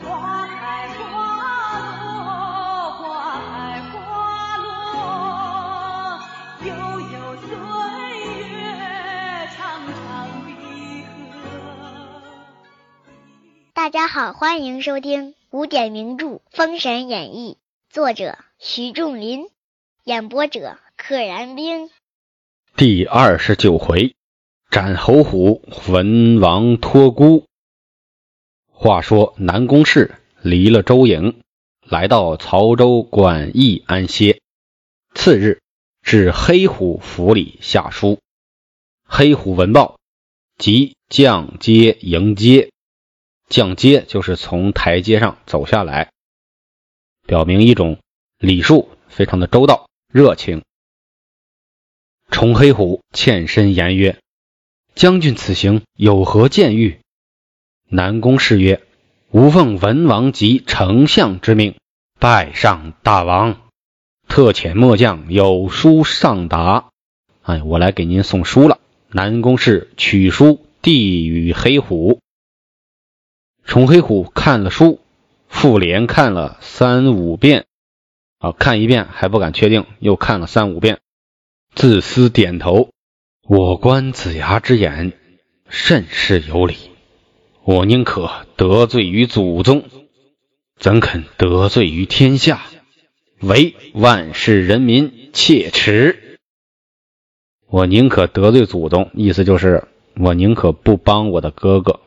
花开花落，花开花落，悠悠岁月大家好，欢迎收听古典名著《封神演义》，作者徐仲林，演播者可燃冰。第二十九回，斩侯虎，文王托孤。话说南宫氏离了周营，来到曹州管驿安歇。次日，至黑虎府里下书。黑虎闻报，即降阶迎接。降阶就是从台阶上走下来，表明一种礼数非常的周到、热情。崇黑虎欠身言曰：“将军此行有何见谕？”南宫氏曰：“吾奉文王及丞相之命，拜上大王。特遣末将有书上达。哎，我来给您送书了。”南宫氏取书递与黑虎。崇黑虎看了书，复连看了三五遍。啊，看一遍还不敢确定，又看了三五遍。自私点头，我观子牙之言，甚是有理。我宁可得罪于祖宗，怎肯得罪于天下？唯万世人民切齿。我宁可得罪祖宗，意思就是我宁可不帮我的哥哥，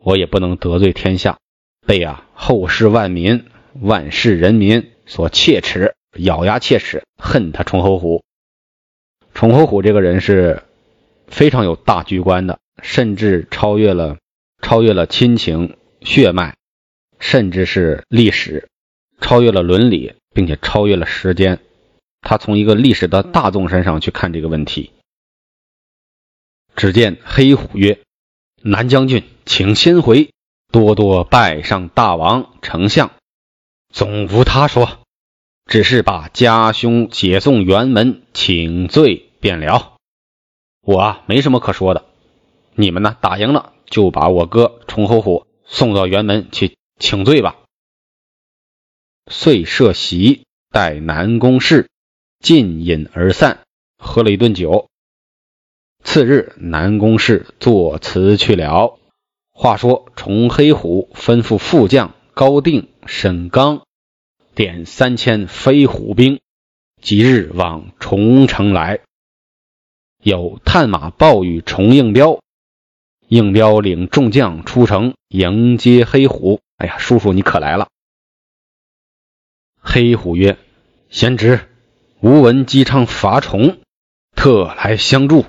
我也不能得罪天下，被啊后世万民、万世人民所切齿，咬牙切齿，恨他崇侯虎。崇侯虎这个人是非常有大局观的，甚至超越了超越了亲情血脉，甚至是历史，超越了伦理，并且超越了时间。他从一个历史的大众身上去看这个问题。只见黑虎曰：“南将军，请先回，多多拜上大王、丞相。总无他说。”只是把家兄解送辕门请罪便了，我啊没什么可说的。你们呢打赢了，就把我哥崇侯虎送到辕门去请罪吧。遂设席待南宫氏尽饮而散，喝了一顿酒。次日，南宫氏作辞去了。话说崇黑虎吩咐副将高定、沈刚。点三千飞虎兵，即日往重城来。有探马报与重应彪，应彪领众将出城迎接黑虎。哎呀，叔叔你可来了！黑虎曰：“贤侄，吾闻姬昌伐崇，特来相助。”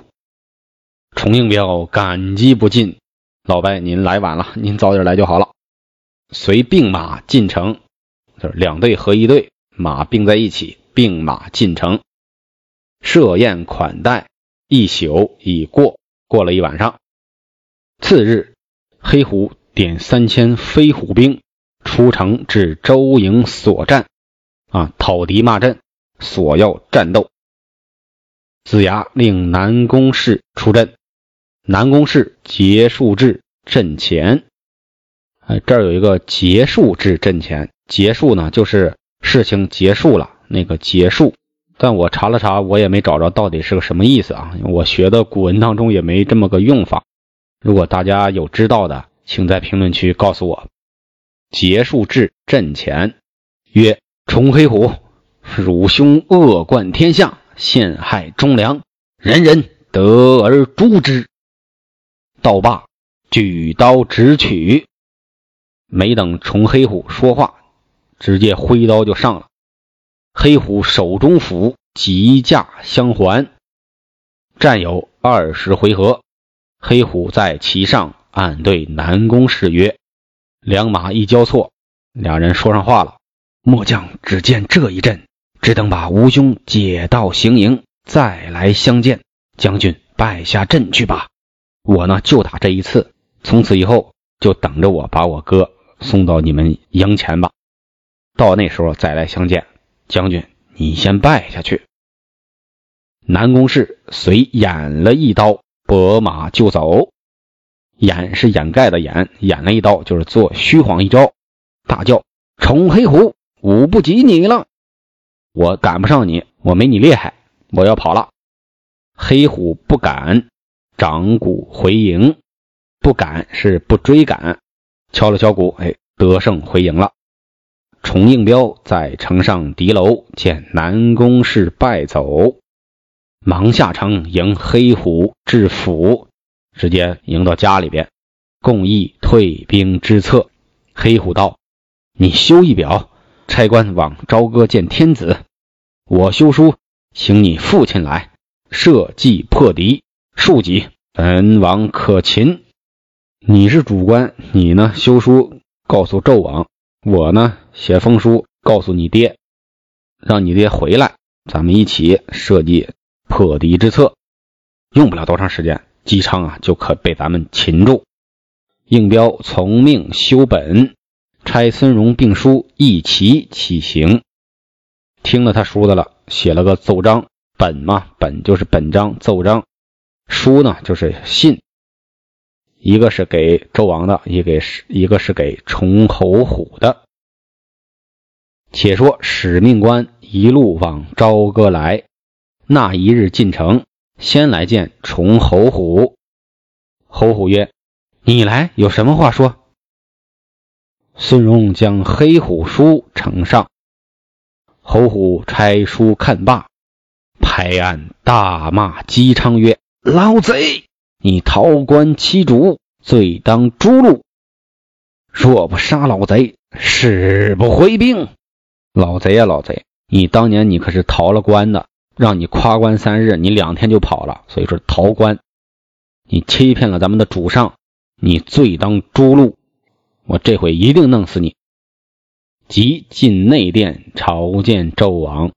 崇应彪感激不尽：“老伯，您来晚了，您早点来就好了。”随并马进城。就是两队合一队，马并在一起，并马进城，设宴款待，一宿已过，过了一晚上。次日，黑虎点三千飞虎兵出城至周营所战，啊，讨敌骂阵，索要战斗。子牙令南宫氏出阵，南宫氏结束至阵前。哎，这儿有一个结束至阵前。结束呢，就是事情结束了，那个结束。但我查了查，我也没找着到底是个什么意思啊。我学的古文当中也没这么个用法。如果大家有知道的，请在评论区告诉我。结束至阵前，曰：崇黑虎，汝兄恶贯天下，陷害忠良，人人得而诛之。道罢，举刀直取。没等崇黑虎说话。直接挥刀就上了，黑虎手中斧急架相还，战有二十回合。黑虎在其上暗对南宫氏曰：“两马一交错，两人说上话了。末将只见这一阵，只等把吴兄解到行营，再来相见。将军败下阵去吧，我呢就打这一次，从此以后就等着我把我哥送到你们营前吧。”到那时候再来相见，将军，你先败下去。南宫氏随掩了一刀，拨马就走。掩是掩盖的掩，掩了一刀就是做虚晃一招，大叫：“冲黑虎，武不及你了！我赶不上你，我没你厉害，我要跑了。”黑虎不敢，掌鼓回营。不敢是不追赶，敲了敲鼓，哎，得胜回营了。崇应彪在城上敌楼见南宫氏败走，忙下城迎黑虎至府，直接迎到家里边，共议退兵之策。黑虎道：“你修一表，差官往朝歌见天子。我修书，请你父亲来，设计破敌，庶几，本王可擒。”你是主官，你呢修书告诉纣王，我呢写封书告诉你爹，让你爹回来，咱们一起设计破敌之策。用不了多长时间，姬昌啊就可被咱们擒住。应彪从命修本，差孙荣并书一齐起行。听了他书的了，写了个奏章。本嘛，本就是本章奏章，书呢就是信。一个是给纣王的，一个是一个是给崇侯虎的。且说使命官一路往朝歌来，那一日进城，先来见崇侯虎。侯虎曰：“你来有什么话说？”孙荣将黑虎书呈上，侯虎拆书看罢，拍案大骂姬昌曰：“老贼！”你逃官欺主，罪当诛戮。若不杀老贼，誓不回兵。老贼呀，老贼！你当年你可是逃了官的，让你夸官三日，你两天就跑了，所以说逃官。你欺骗了咱们的主上，你罪当诛戮。我这回一定弄死你。即进内殿朝见纣王。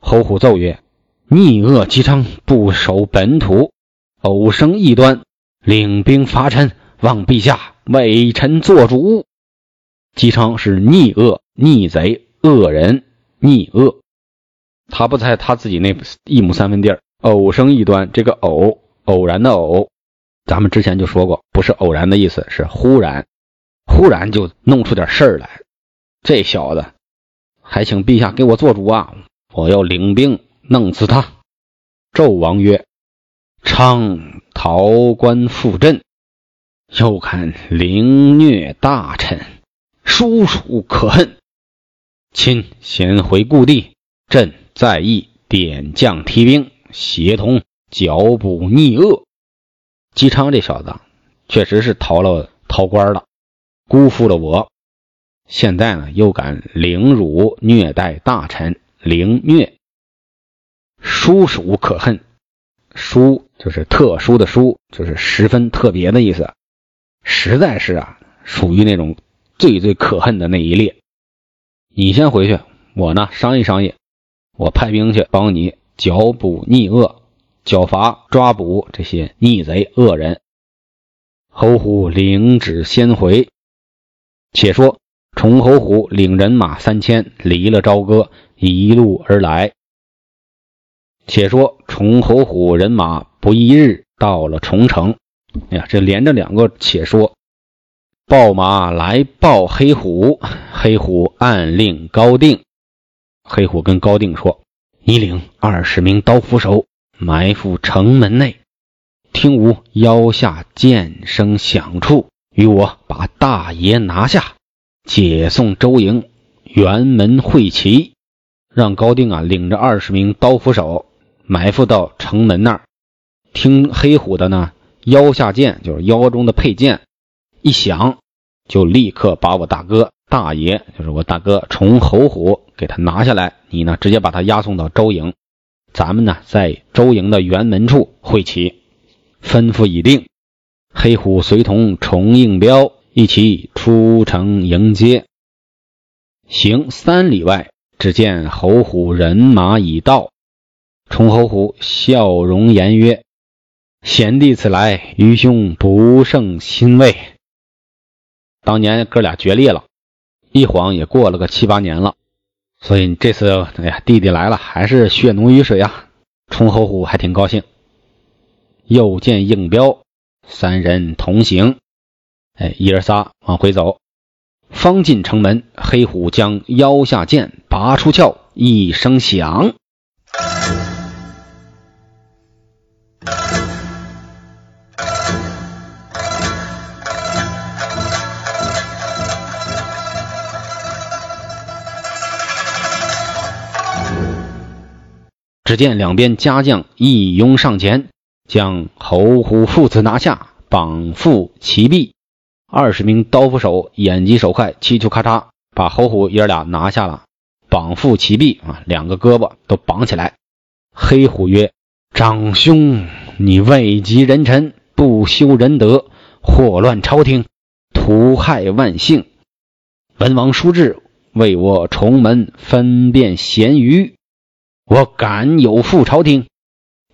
侯虎奏曰：“逆恶姬昌不守本土。”偶生异端，领兵伐陈，望陛下为臣做主。姬昌是逆恶、逆贼、恶人、逆恶，他不在他自己那一亩三分地儿。偶生异端，这个偶偶然的偶，咱们之前就说过，不是偶然的意思，是忽然，忽然就弄出点事儿来。这小子还请陛下给我做主啊！我要领兵弄死他。纣王曰。昌逃官赴镇，又看凌虐大臣，殊属可恨。亲先回故地，朕再议点将提兵，协同剿捕逆恶。姬昌这小子确实是逃了逃官了，辜负了我。现在呢，又敢凌辱虐待大臣，凌虐，殊属可恨。殊就是特殊的殊，就是十分特别的意思，实在是啊，属于那种最最可恨的那一列。你先回去，我呢商议商议，我派兵去帮你剿捕逆恶，剿伐抓捕这些逆贼恶人。侯虎领旨先回。且说崇侯虎领人马三千，离了朝歌，一路而来。且说崇侯虎人马不一日到了崇城。哎呀，这连着两个且说，报马来报黑虎。黑虎暗令高定。黑虎跟高定说：“你领二十名刀斧手埋伏城门内，听吾腰下剑声响处，与我把大爷拿下，解送周营，辕门会齐。”让高定啊领着二十名刀斧手。埋伏到城门那儿，听黑虎的呢，腰下剑就是腰中的佩剑一响，就立刻把我大哥大爷，就是我大哥崇侯虎给他拿下来。你呢，直接把他押送到周营，咱们呢在周营的辕门处会齐。吩咐已定，黑虎随同崇应彪一起出城迎接。行三里外，只见侯虎人马已到。崇侯虎笑容言曰：“贤弟此来，愚兄不胜欣慰。当年哥俩决裂了，一晃也过了个七八年了，所以这次，哎呀，弟弟来了，还是血浓于水呀！”崇侯虎还挺高兴。又见应彪，三人同行，哎，一人仨往回走。方进城门，黑虎将腰下剑拔出鞘，一声响。只见两边家将一拥上前，将侯虎父子拿下，绑缚齐臂。二十名刀斧手眼疾手快，嘁嘁咔嚓把侯虎爷俩拿下了，绑缚齐臂啊，两个胳膊都绑起来。黑虎曰：“长兄，你位极人臣，不修仁德，祸乱朝廷，屠害万姓。文王叔至，为我重门分辨贤愚。”我敢有负朝廷，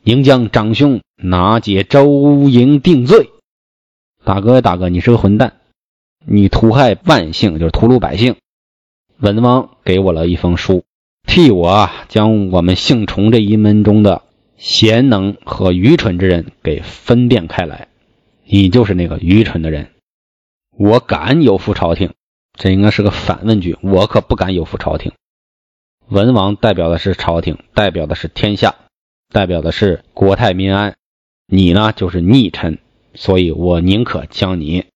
应将长兄拿解周营定罪。大哥，大哥，你是个混蛋！你屠害万姓，就是屠戮百姓。文王给我了一封书，替我将我们姓崇这一门中的贤能和愚蠢之人给分辨开来。你就是那个愚蠢的人。我敢有负朝廷，这应该是个反问句。我可不敢有负朝廷。文王代表的是朝廷，代表的是天下，代表的是国泰民安。你呢，就是逆臣，所以我宁可将你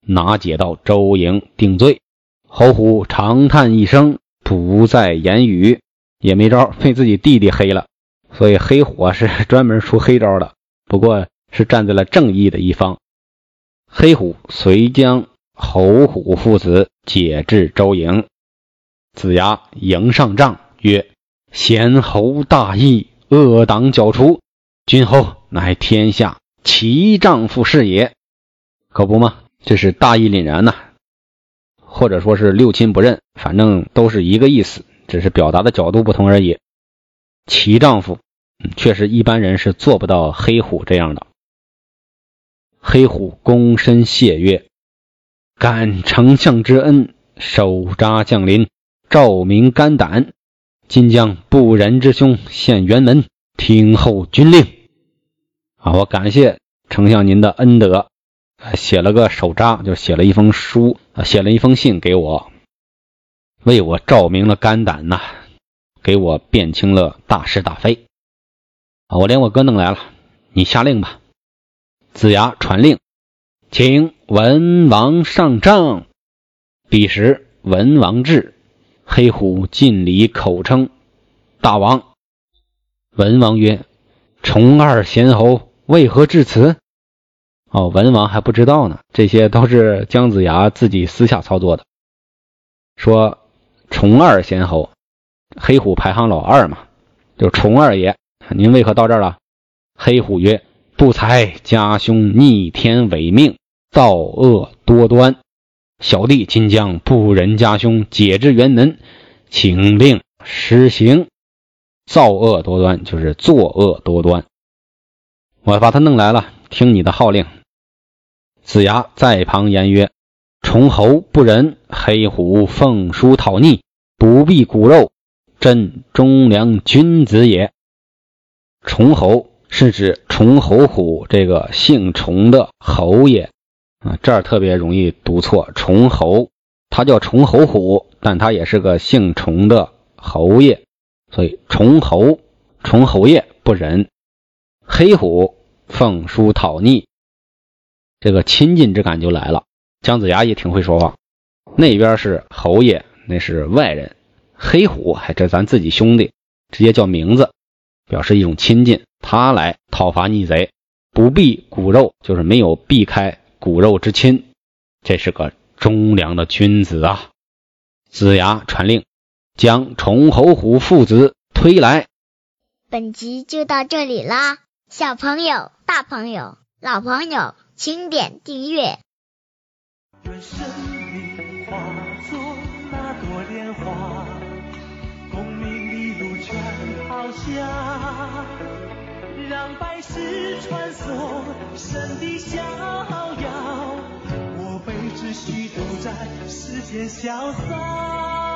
拿解到周营定罪。侯虎长叹一声，不再言语，也没招，被自己弟弟黑了。所以黑虎啊是专门出黑招的，不过是站在了正义的一方。黑虎遂将侯虎父子解至周营。子牙迎上帐曰：“贤侯大义，恶党剿除，君侯乃天下齐丈夫是也。可不吗？这是大义凛然呐，或者说是六亲不认，反正都是一个意思，只是表达的角度不同而已。齐丈夫，确实一般人是做不到黑虎这样的。黑虎躬身谢曰：‘感丞相之恩，手札降临。’”照明肝胆，今将不仁之兄献辕门，听候军令。啊，我感谢丞相您的恩德，写了个手札，就写了一封书，写了一封信给我，为我照明了肝胆呐，给我辨清了大是大非。啊，我连我哥弄来了，你下令吧。子牙传令，请文王上帐。彼时文王至。黑虎尽礼口称：“大王。”文王曰：“重二贤侯为何至此？”哦，文王还不知道呢，这些都是姜子牙自己私下操作的。说重二贤侯，黑虎排行老二嘛，就重二爷，您为何到这儿了？黑虎曰：“不才家兄逆天违命，造恶多端。”小弟今将不仁家兄解至辕门，请令施行。造恶多端就是作恶多端，我把他弄来了，听你的号令。子牙在旁言曰：“崇侯不仁，黑虎奉书讨逆，不避骨肉，朕忠良君子也。”崇侯是指崇侯虎这个姓崇的侯爷。啊，这儿特别容易读错。崇侯，他叫崇侯虎，但他也是个姓崇的侯爷，所以崇侯、崇侯爷不仁。黑虎奉书讨逆，这个亲近之感就来了。姜子牙也挺会说话。那边是侯爷，那是外人。黑虎，还这咱自己兄弟，直接叫名字，表示一种亲近。他来讨伐逆贼，不避骨肉，就是没有避开。骨肉之亲，这是个忠良的君子啊！子牙传令，将崇侯虎父子推来。本集就到这里啦，小朋友、大朋友、老朋友，请点订阅。愿生命化作那朵莲花，功名利禄全抛下，让百世穿梭神的逍遥。我辈只需独占世间潇洒。